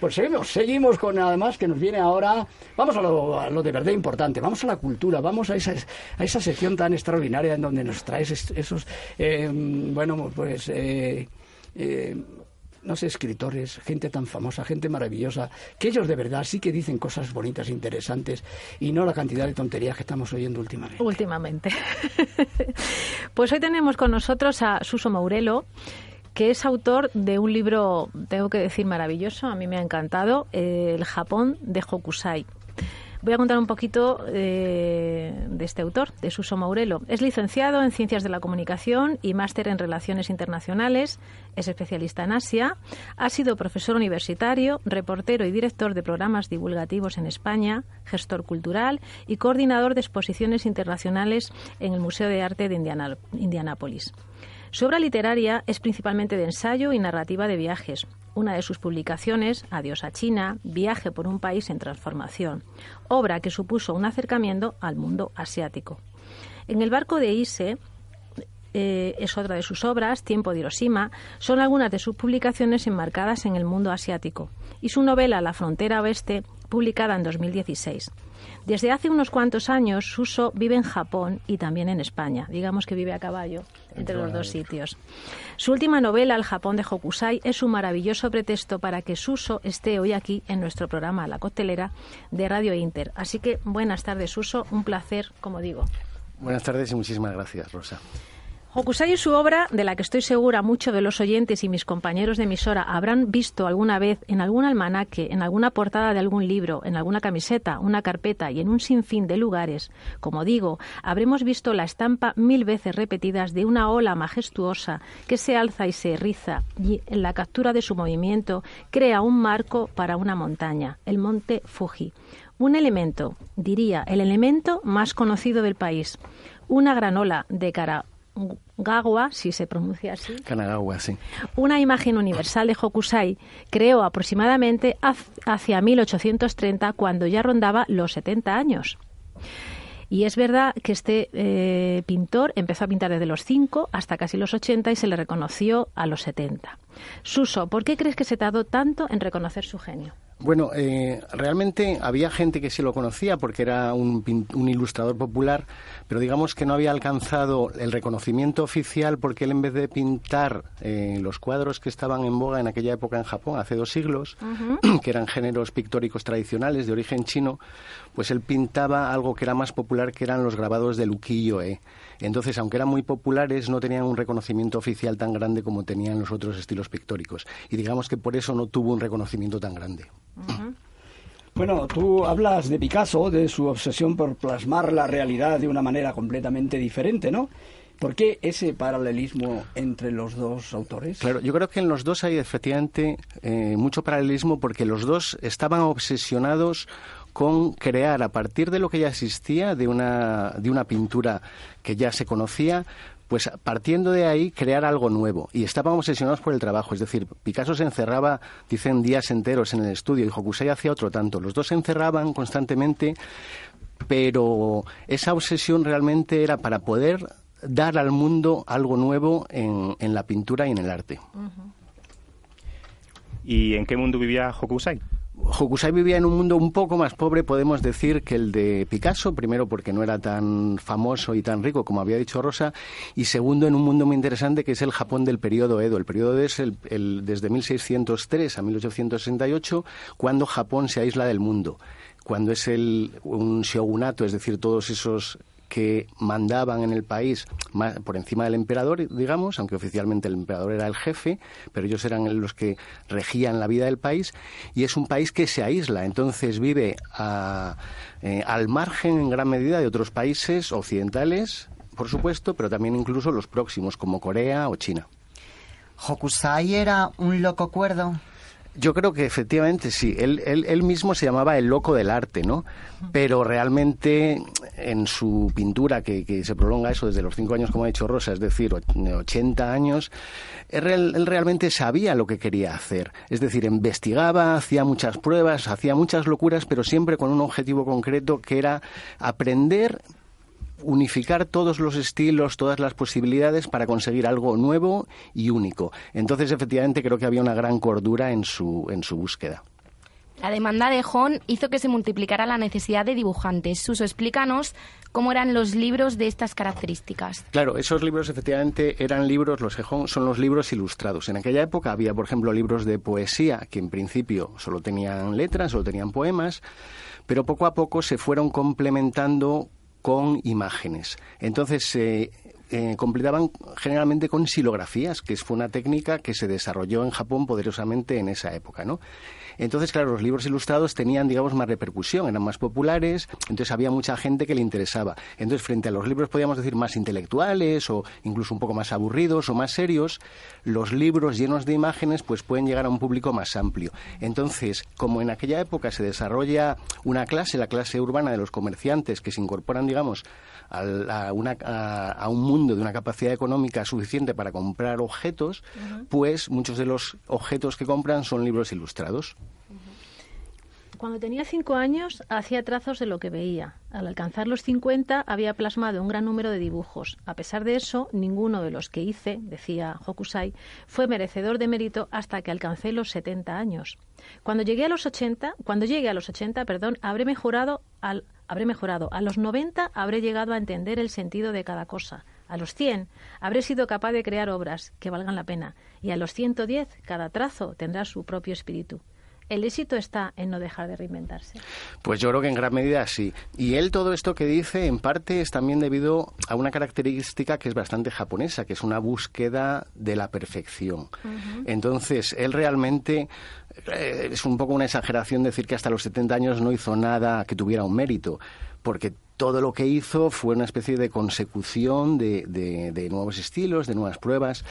Pues seguimos, seguimos con además que nos viene ahora, vamos a lo, de verdad importante, vamos a la cultura, vamos a esa, a esa sección tan extraordinaria en donde nos traes esos, eh, bueno, pues... Eh, eh, no sé, escritores, gente tan famosa, gente maravillosa, que ellos de verdad sí que dicen cosas bonitas, interesantes, y no la cantidad de tonterías que estamos oyendo últimamente. Últimamente. pues hoy tenemos con nosotros a Suso Maurelo, que es autor de un libro, tengo que decir, maravilloso, a mí me ha encantado, El Japón de Hokusai. Voy a contar un poquito eh, de este autor, de Suso Maurelo. Es licenciado en Ciencias de la Comunicación y máster en Relaciones Internacionales. Es especialista en Asia. Ha sido profesor universitario, reportero y director de programas divulgativos en España, gestor cultural y coordinador de exposiciones internacionales en el Museo de Arte de Indianápolis. Su obra literaria es principalmente de ensayo y narrativa de viajes. Una de sus publicaciones, Adiós a China, Viaje por un país en transformación, obra que supuso un acercamiento al mundo asiático. En el barco de Ise, eh, es otra de sus obras, Tiempo de Hiroshima, son algunas de sus publicaciones enmarcadas en el mundo asiático, y su novela La frontera oeste, publicada en 2016. Desde hace unos cuantos años, Suso vive en Japón y también en España. Digamos que vive a caballo entre los dos sitios. Su última novela, El Japón de Hokusai, es un maravilloso pretexto para que Suso esté hoy aquí en nuestro programa La Coctelera de Radio Inter. Así que buenas tardes, Suso. Un placer, como digo. Buenas tardes y muchísimas gracias, Rosa. Hokusai es su obra, de la que estoy segura muchos de los oyentes y mis compañeros de emisora habrán visto alguna vez en algún almanaque, en alguna portada de algún libro, en alguna camiseta, una carpeta y en un sinfín de lugares. Como digo, habremos visto la estampa mil veces repetidas de una ola majestuosa que se alza y se riza y en la captura de su movimiento crea un marco para una montaña, el monte Fuji. Un elemento, diría, el elemento más conocido del país. Una gran ola de cara Gagua, si se pronuncia así. Kanagawa, sí. Una imagen universal de Hokusai creó aproximadamente hacia 1830, cuando ya rondaba los 70 años. Y es verdad que este eh, pintor empezó a pintar desde los 5 hasta casi los 80 y se le reconoció a los 70. Suso, ¿por qué crees que se tardó tanto en reconocer su genio? Bueno, eh, realmente había gente que sí lo conocía porque era un, ilustrador popular, pero digamos que no había alcanzado el reconocimiento oficial porque él en vez de pintar eh, los cuadros que estaban en boga en aquella época en Japón, hace dos siglos, que eran géneros pictóricos tradicionales de origen chino, pues él pintaba algo que era más popular, que eran los grabados de ukiyo-e. Entonces, aunque eran muy populares, no tenían un reconocimiento oficial tan grande como tenían los otros estilos pictóricos. Y digamos que por eso no tuvo un reconocimiento tan grande. Bueno, tú hablas de Picasso, de su obsesión por plasmar la realidad de una manera completamente diferente, ¿no? ¿Por qué ese paralelismo entre los dos autores? Claro, yo creo que en los dos hay efectivamente eh, mucho paralelismo porque los dos estaban obsesionados con crear a partir de lo que ya existía, de una, de una pintura que ya se conocía, pues partiendo de ahí crear algo nuevo. Y estábamos obsesionados por el trabajo. Es decir, Picasso se encerraba, dicen, días enteros en el estudio y Hokusai hacía otro tanto. Los dos se encerraban constantemente, pero esa obsesión realmente era para poder dar al mundo algo nuevo en, en la pintura y en el arte. ¿Y en qué mundo vivía Hokusai? Hokusai vivía en un mundo un poco más pobre, podemos decir, que el de Picasso, primero porque no era tan famoso y tan rico como había dicho Rosa, y segundo en un mundo muy interesante que es el Japón del periodo Edo. El periodo Edo es el, desde 1603 a 1868, cuando Japón se aísla del mundo cuando es el, un shogunato, es decir, todos esos que mandaban en el país por encima del emperador, digamos, aunque oficialmente el emperador era el jefe, pero ellos eran los que regían la vida del país, y es un país que se aísla, entonces vive eh, al margen en gran medida de otros países occidentales, por supuesto, pero también incluso los próximos, como Corea o China. ¿Hokusai era un loco cuerdo? Yo creo que efectivamente sí. Él, él, mismo se llamaba el loco del arte, ¿no? Pero realmente en su pintura, que, se prolonga eso desde los cinco años, como ha dicho Rosa, es decir, 80 años, él, él, realmente sabía lo que quería hacer. Es decir, investigaba, hacía muchas pruebas, hacía muchas locuras, pero siempre con un objetivo concreto que era aprender unificar todos los estilos, todas las posibilidades para conseguir algo nuevo y único. Entonces, efectivamente, creo que había una gran cordura en su, en su búsqueda. La demanda de Hon hizo que se multiplicara la necesidad de dibujantes. Suso, explícanos cómo eran los libros de estas características. Claro, esos libros efectivamente eran libros, los Hon son los libros ilustrados. En aquella época había, por ejemplo, libros de poesía que en principio solo tenían letras, solo tenían poemas, pero poco a poco se fueron complementando con imágenes. Entonces se eh, completaban generalmente con silografías, que fue una técnica que se desarrolló en Japón poderosamente en esa época, ¿no? Entonces, claro, los libros ilustrados tenían, digamos, más repercusión, eran más populares, entonces había mucha gente que le interesaba. Entonces, frente a los libros, podríamos decir, más intelectuales o incluso un poco más aburridos o más serios, los libros llenos de imágenes pues pueden llegar a un público más amplio. Entonces, como en aquella época se desarrolla una clase, la clase urbana de los comerciantes, que se incorporan, digamos, a, un mundo de una capacidad económica suficiente para comprar objetos, pues muchos de los objetos que compran son libros ilustrados. Cuando tenía cinco años hacía trazos de lo que veía. Al alcanzar los 50 había plasmado un gran número de dibujos. A pesar de eso, ninguno de los que hice, decía Hokusai, fue merecedor de mérito hasta que alcancé los 70 años. Cuando llegué a los 80, cuando llegue a los 80, perdón, habré mejorado al habré mejorado. A los 90 habré llegado a entender el sentido de cada cosa. A los 100 habré sido capaz de crear obras que valgan la pena. Y a los 110 cada trazo tendrá su propio espíritu. ¿El éxito está en no dejar de reinventarse? Pues yo creo que en gran medida sí. Y él todo esto que dice en parte es también debido a una característica que es bastante japonesa, que es una búsqueda de la perfección. Entonces, él realmente eh, es un poco una exageración decir que hasta los 70 años no hizo nada que tuviera un mérito, porque todo lo que hizo fue una especie de consecución de, de nuevos estilos, de nuevas pruebas,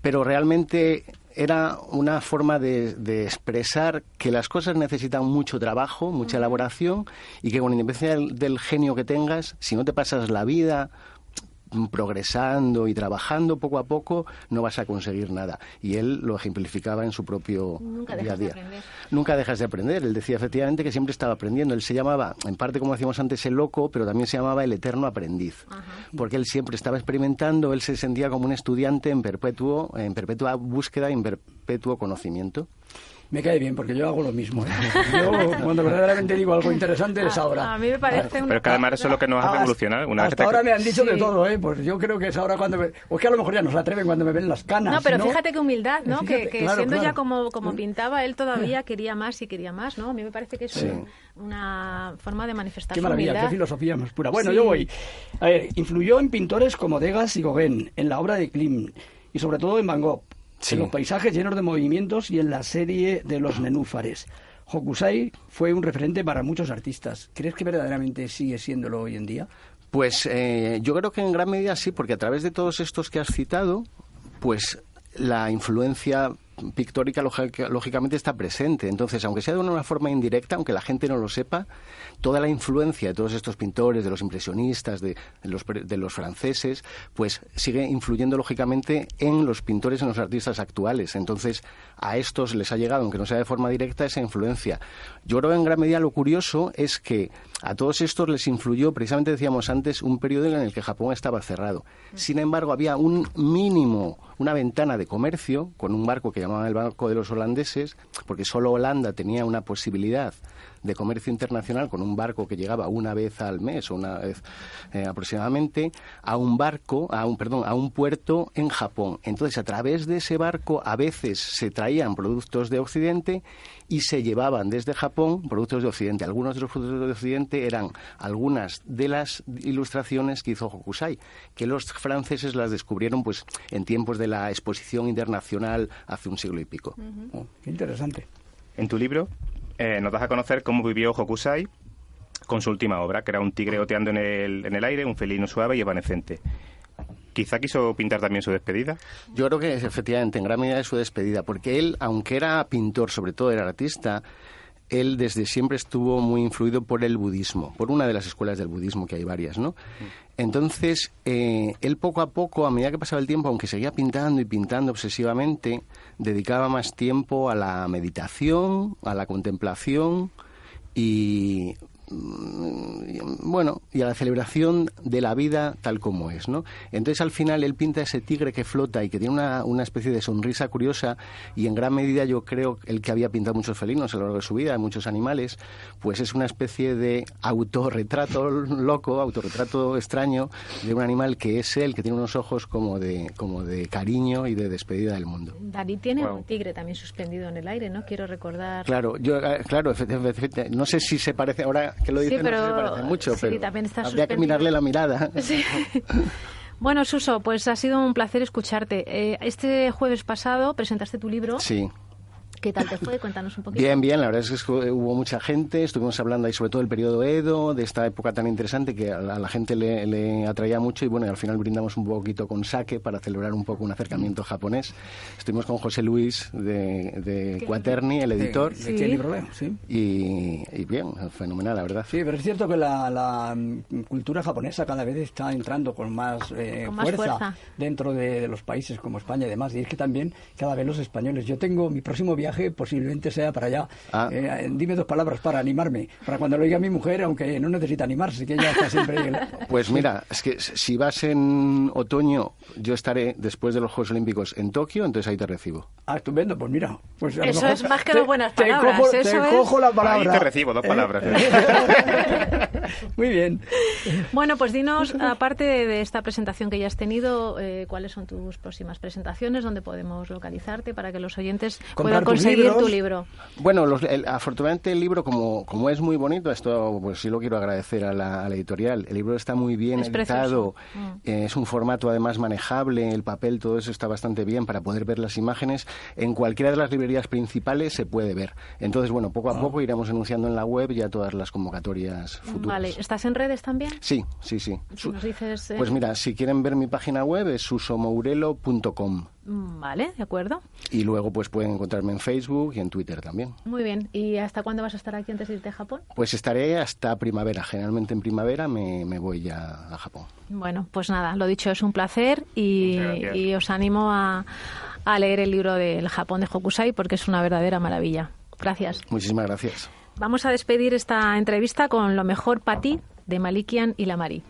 pero realmente era una forma de, de, expresar que las cosas necesitan mucho trabajo, mucha elaboración y que con independencia del genio que tengas, si no te pasas la vida progresando y trabajando poco a poco, no vas a conseguir nada. Y él lo ejemplificaba en su propio día a día. Nunca dejas de aprender. Él decía efectivamente que siempre estaba aprendiendo. Él se llamaba, en parte como decíamos antes, el loco, pero también se llamaba el eterno aprendiz. Porque él siempre estaba experimentando, él se sentía como un estudiante en perpetuo, en perpetua búsqueda, en perpetuo conocimiento me cae bien porque yo hago lo mismo. ¿eh? Yo cuando verdaderamente digo algo interesante es ahora. A mí me parece Pero que además eso es lo que nos hace evolucionar. Una hasta ahora me han dicho de todo, ¿eh? Pues yo creo que es ahora cuando me... O que a lo mejor ya no se atreven cuando me ven las canas. No, pero fíjate qué humildad, ¿no? que, siendo ya como, como pintaba, él todavía quería más y quería más, ¿no? A mí me parece que es una forma de manifestar Qué maravilla, qué filosofía más pura. Bueno, yo voy. A ver, influyó en pintores como Degas y Gauguin, en la obra de Klim y sobre todo en Van Gogh en los paisajes llenos de movimientos y en la serie de los nenúfares. Hokusai fue un referente para muchos artistas. ¿Crees que verdaderamente sigue siéndolo hoy en día? Pues eh, yo creo que en gran medida sí, porque a través de todos estos que has citado, pues la influencia pictórica lógicamente está presente. Entonces, aunque sea de una forma indirecta, aunque la gente no lo sepa, toda la influencia de todos estos pintores, de los impresionistas, de, los, de los franceses, pues sigue influyendo lógicamente en los pintores, en los artistas actuales. Entonces, a estos les ha llegado, aunque no sea de forma directa, esa influencia. Yo creo que en gran medida lo curioso es que a todos estos les influyó, precisamente decíamos antes, un periodo en el que Japón estaba cerrado. Sin embargo, había un mínimo, una ventana de comercio con un barco que llamaban el Barco de los Holandeses, porque solo Holanda tenía una posibilidad de comercio internacional con un barco que llegaba una vez al mes o una vez eh, aproximadamente a un barco, a un perdón, a un puerto en Japón. Entonces, a través de ese barco a veces se traían productos de Occidente y se llevaban desde Japón productos de Occidente. Algunos de los productos de Occidente eran algunas de las ilustraciones que hizo Hokusai, que los franceses las descubrieron pues en tiempos de la exposición internacional hace un siglo y pico. Oh, qué interesante. En tu libro eh, nos das a conocer cómo vivió Hokusai con su última obra, que era un tigre oteando en el, en el aire, un felino suave y evanescente. Quizá quiso pintar también su despedida. Yo creo que efectivamente en gran medida es su despedida, porque él, aunque era pintor, sobre todo era artista, él desde siempre estuvo muy influido por el budismo, por una de las escuelas del budismo, que hay varias, ¿no? Entonces, eh, él poco a poco, a medida que pasaba el tiempo, aunque seguía pintando y pintando obsesivamente, dedicaba más tiempo a la meditación, a la contemplación y bueno, y a la celebración de la vida tal como es, ¿no? Entonces al final él pinta ese tigre que flota y que tiene una, una especie de sonrisa curiosa y en gran medida yo creo el que había pintado muchos felinos a lo largo de su vida, muchos animales, pues es una especie de autorretrato loco, autorretrato extraño de un animal que es él, que tiene unos ojos como de, como de cariño y de despedida del mundo. David tiene un tigre también suspendido en el aire, ¿no? Quiero recordar. Claro, yo, eh, claro, efectivamente, no sé si se parece, ahora que lo dicen, Sí, pero- no se parece mucho, sí, pero también está habría que mirarle la mirada. Sí. Bueno, Suso, pues ha sido un placer escucharte. Eh, este jueves pasado presentaste tu libro. Sí. ¿Qué tal te fue? Cuéntanos un poquito. Bien, bien, la verdad es que hubo mucha gente, estuvimos hablando ahí sobre todo del periodo Edo, de esta época tan interesante que a la, gente le, le atraía mucho y bueno, y al final brindamos un poquito con sake para celebrar un poco un acercamiento japonés. Estuvimos con José Luis de, de Quaterni, el editor, ¿De qué libro leo? Sí. y, y bien, fenomenal, la verdad. Sí, pero es cierto que la, la, mm, cultura japonesa cada vez está entrando con más, eh, Con más fuerza, fuerza. dentro de, de los países como España y demás. Y es que también cada vez los españoles. Yo tengo mi próximo viaje, posiblemente sea para allá. Ah. Eh, dime dos palabras para animarme, para cuando lo diga mi mujer, aunque no necesita animarse, que ella está siempre. Pues mira, es que si vas en otoño, yo estaré después de los Juegos Olímpicos en Tokio, entonces ahí te recibo. Ah, estupendo, pues mira. Pues a lo Eso mejor es más que te- dos buenas te palabras, cojo- eso te es- cojo la Ahí palabra. te recibo, dos Eh, palabras. Muy bien. Bueno, pues dinos, aparte de, de esta presentación que ya has tenido, eh, cuáles son tus próximas presentaciones, dónde podemos localizarte para que los oyentes Comprar puedan conseguir tu libro. Bueno, los- el- afortunadamente el libro, como, como es muy bonito, esto pues sí lo quiero agradecer a la, a la editorial. El libro está muy bien Es editado, precioso. eh, es un formato además manejable, el papel, todo eso está bastante bien para poder ver las imágenes. En cualquiera de las librerías principales se puede ver. Entonces, bueno, poco Ah. a poco iremos anunciando en la web ya todas las convocatorias futuras. Vale, ¿estás en redes también? Sí, sí, sí. Si nos dices, eh, Pues mira, si quieren ver mi página web es susomourelo.com Mm, Vale, de acuerdo. y luego pues pueden encontrarme en Facebook y en Twitter también. Muy bien. ¿Y hasta cuándo vas a estar aquí antes de irte a Japón? Pues estaré hasta primavera. Generalmente en primavera me, me voy ya a Japón. Bueno, pues nada, lo dicho, es un placer y os animo a, a leer el libro del Japón de Hokusai porque es una verdadera maravilla. Gracias. Muchísimas gracias. Vamos a despedir esta entrevista con lo mejor para ti de Malikian y la Mari.